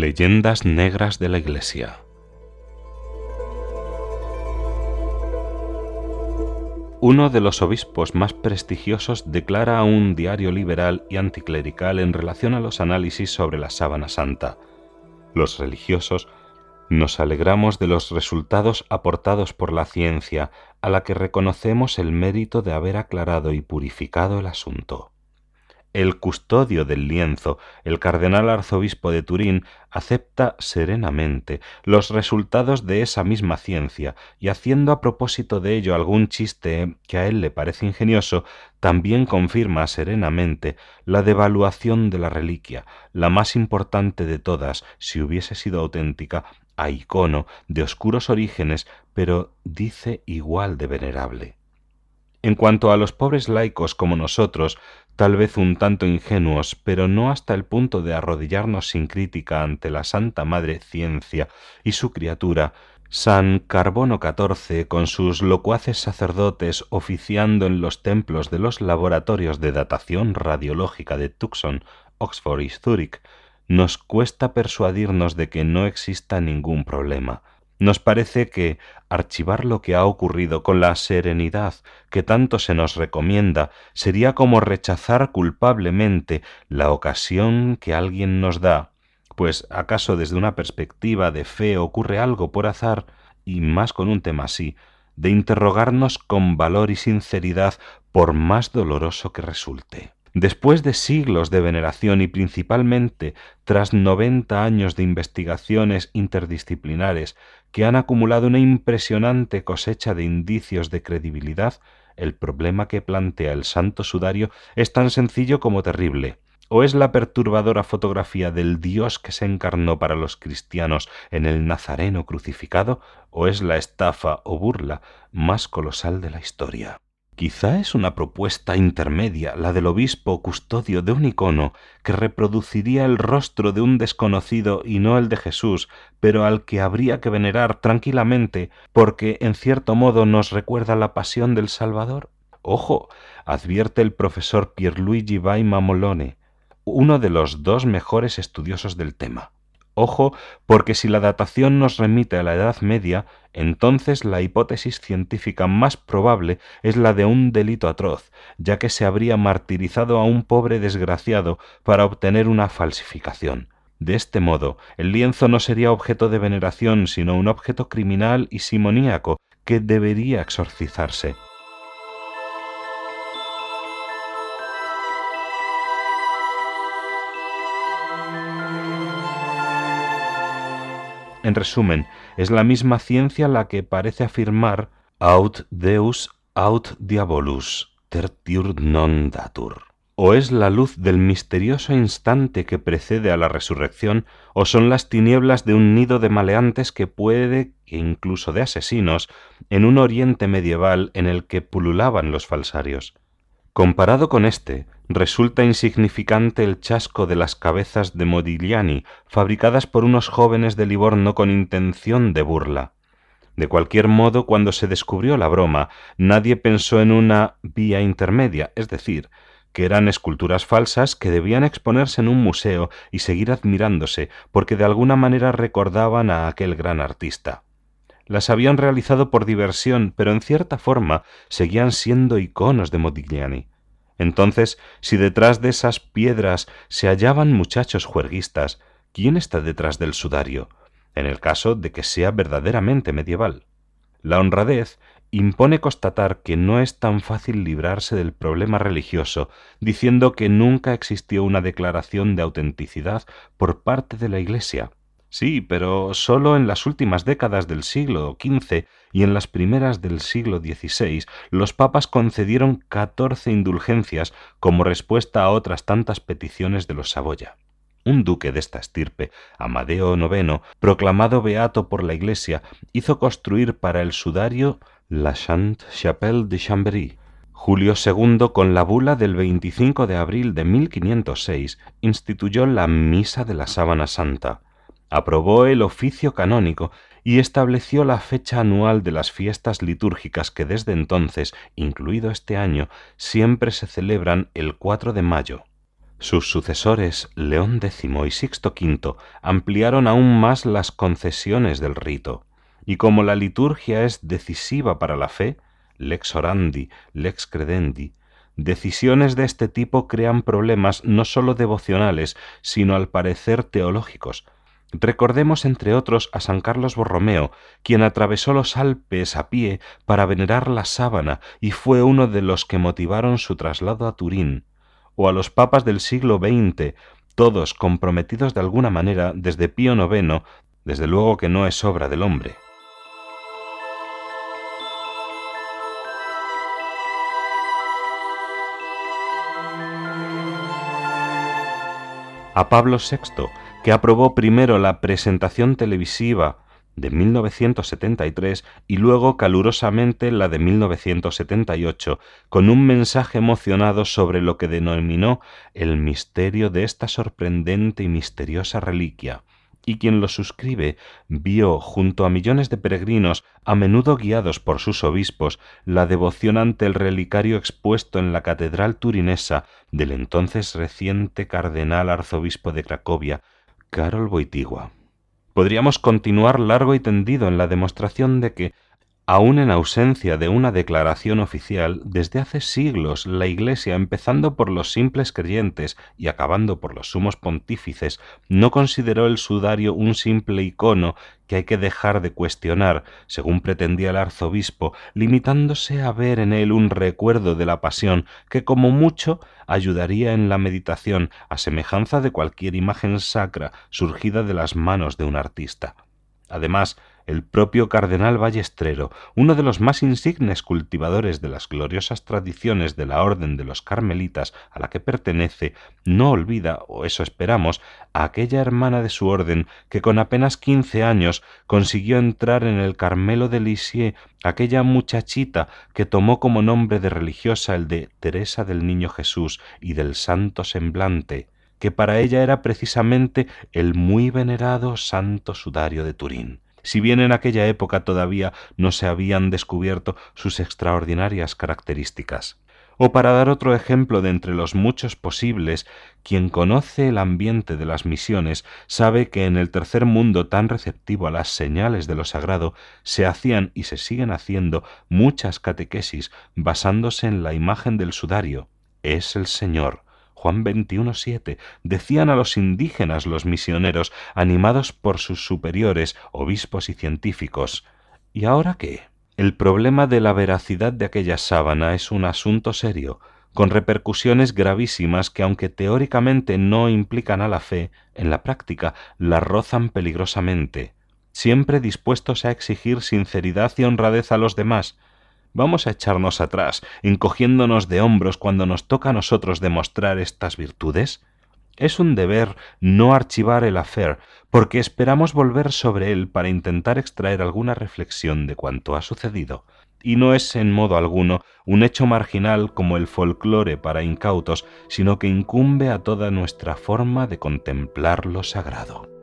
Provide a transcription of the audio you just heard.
Leyendas negras de la Iglesia. Uno de los obispos más prestigiosos declara a un diario liberal y anticlerical en relación a los análisis sobre la sábana santa. Los religiosos nos alegramos de los resultados aportados por la ciencia, a la que reconocemos el mérito de haber aclarado y purificado el asunto el custodio del lienzo, el cardenal arzobispo de Turín, acepta serenamente los resultados de esa misma ciencia y haciendo a propósito de ello algún chiste que a él le parece ingenioso, también confirma serenamente la devaluación de la reliquia, la más importante de todas, si hubiese sido auténtica, a icono, de oscuros orígenes, pero dice igual de venerable. En cuanto a los pobres laicos como nosotros, tal vez un tanto ingenuos, pero no hasta el punto de arrodillarnos sin crítica ante la Santa Madre Ciencia y su criatura, San Carbono XIV, con sus locuaces sacerdotes oficiando en los templos de los laboratorios de datación radiológica de Tucson, Oxford y Zúrich, nos cuesta persuadirnos de que no exista ningún problema. Nos parece que archivar lo que ha ocurrido con la serenidad que tanto se nos recomienda sería como rechazar culpablemente la ocasión que alguien nos da, pues acaso desde una perspectiva de fe ocurre algo por azar, y más con un tema así, de interrogarnos con valor y sinceridad por más doloroso que resulte. Después de siglos de veneración y principalmente tras noventa años de investigaciones interdisciplinares que han acumulado una impresionante cosecha de indicios de credibilidad, el problema que plantea el Santo Sudario es tan sencillo como terrible. ¿O es la perturbadora fotografía del Dios que se encarnó para los cristianos en el Nazareno crucificado? ¿O es la estafa o burla más colosal de la historia? Quizá es una propuesta intermedia la del obispo custodio de un icono que reproduciría el rostro de un desconocido y no el de Jesús, pero al que habría que venerar tranquilamente porque en cierto modo nos recuerda la pasión del Salvador. Ojo, advierte el profesor Pierluigi Baima Molone, uno de los dos mejores estudiosos del tema. Ojo, porque si la datación nos remite a la Edad Media, entonces la hipótesis científica más probable es la de un delito atroz, ya que se habría martirizado a un pobre desgraciado para obtener una falsificación. De este modo, el lienzo no sería objeto de veneración, sino un objeto criminal y simoníaco que debería exorcizarse. En resumen, es la misma ciencia la que parece afirmar aut Deus aut diabolus tertiur non datur. O es la luz del misterioso instante que precede a la resurrección, o son las tinieblas de un nido de maleantes que puede, e incluso de asesinos, en un oriente medieval en el que pululaban los falsarios. Comparado con este, resulta insignificante el chasco de las cabezas de Modigliani, fabricadas por unos jóvenes de Livorno con intención de burla. De cualquier modo, cuando se descubrió la broma, nadie pensó en una vía intermedia, es decir, que eran esculturas falsas que debían exponerse en un museo y seguir admirándose, porque de alguna manera recordaban a aquel gran artista las habían realizado por diversión, pero en cierta forma seguían siendo iconos de Modigliani. Entonces, si detrás de esas piedras se hallaban muchachos juerguistas, ¿quién está detrás del sudario? En el caso de que sea verdaderamente medieval. La honradez impone constatar que no es tan fácil librarse del problema religioso, diciendo que nunca existió una declaración de autenticidad por parte de la Iglesia. Sí, pero sólo en las últimas décadas del siglo XV y en las primeras del siglo XVI los papas concedieron catorce indulgencias como respuesta a otras tantas peticiones de los Saboya. Un duque de esta estirpe, Amadeo IX, proclamado beato por la Iglesia, hizo construir para el sudario la Sainte Chapelle de Chambéry. Julio II, con la bula del 25 de abril de 1506, instituyó la Misa de la Sábana Santa aprobó el oficio canónico y estableció la fecha anual de las fiestas litúrgicas que desde entonces, incluido este año, siempre se celebran el 4 de mayo. Sus sucesores León X y Sixto V ampliaron aún más las concesiones del rito, y como la liturgia es decisiva para la fe, lex orandi, lex credendi, decisiones de este tipo crean problemas no sólo devocionales, sino al parecer teológicos. Recordemos entre otros a San Carlos Borromeo, quien atravesó los Alpes a pie para venerar la sábana y fue uno de los que motivaron su traslado a Turín o a los papas del siglo XX, todos comprometidos de alguna manera desde Pío IX, desde luego que no es obra del hombre. A Pablo VI, que aprobó primero la presentación televisiva de 1973 y luego calurosamente la de 1978, con un mensaje emocionado sobre lo que denominó el misterio de esta sorprendente y misteriosa reliquia, y quien lo suscribe vio junto a millones de peregrinos, a menudo guiados por sus obispos, la devoción ante el relicario expuesto en la catedral turinesa del entonces reciente cardenal arzobispo de Cracovia, Karol Wojtyła. Podríamos continuar largo y tendido en la demostración de que, aun en ausencia de una declaración oficial, desde hace siglos la Iglesia, empezando por los simples creyentes y acabando por los sumos pontífices, no consideró el sudario un simple icono que hay que dejar de cuestionar, según pretendía el arzobispo, limitándose a ver en él un recuerdo de la pasión que como mucho ayudaría en la meditación a semejanza de cualquier imagen sacra surgida de las manos de un artista. Además, el propio cardenal Ballestrero, uno de los más insignes cultivadores de las gloriosas tradiciones de la Orden de los Carmelitas a la que pertenece, no olvida, o eso esperamos, a aquella hermana de su orden que con apenas quince años consiguió entrar en el Carmelo de Lisieux, aquella muchachita que tomó como nombre de religiosa el de Teresa del Niño Jesús y del Santo Semblante, que para ella era precisamente el muy venerado Santo Sudario de Turín si bien en aquella época todavía no se habían descubierto sus extraordinarias características. O para dar otro ejemplo de entre los muchos posibles, quien conoce el ambiente de las misiones sabe que en el tercer mundo tan receptivo a las señales de lo sagrado se hacían y se siguen haciendo muchas catequesis basándose en la imagen del sudario. Es el Señor, Juan 21.7, decían a los indígenas los misioneros, animados por sus superiores, obispos y científicos. ¿Y ahora qué? El problema de la veracidad de aquella sábana es un asunto serio, con repercusiones gravísimas que aunque teóricamente no implican a la fe, en la práctica la rozan peligrosamente, siempre dispuestos a exigir sinceridad y honradez a los demás, vamos a echarnos atrás, encogiéndonos de hombros cuando nos toca a nosotros demostrar estas virtudes? Es un deber no archivar el afer, porque esperamos volver sobre él para intentar extraer alguna reflexión de cuanto ha sucedido, y no es en modo alguno un hecho marginal como el folclore para incautos, sino que incumbe a toda nuestra forma de contemplar lo sagrado.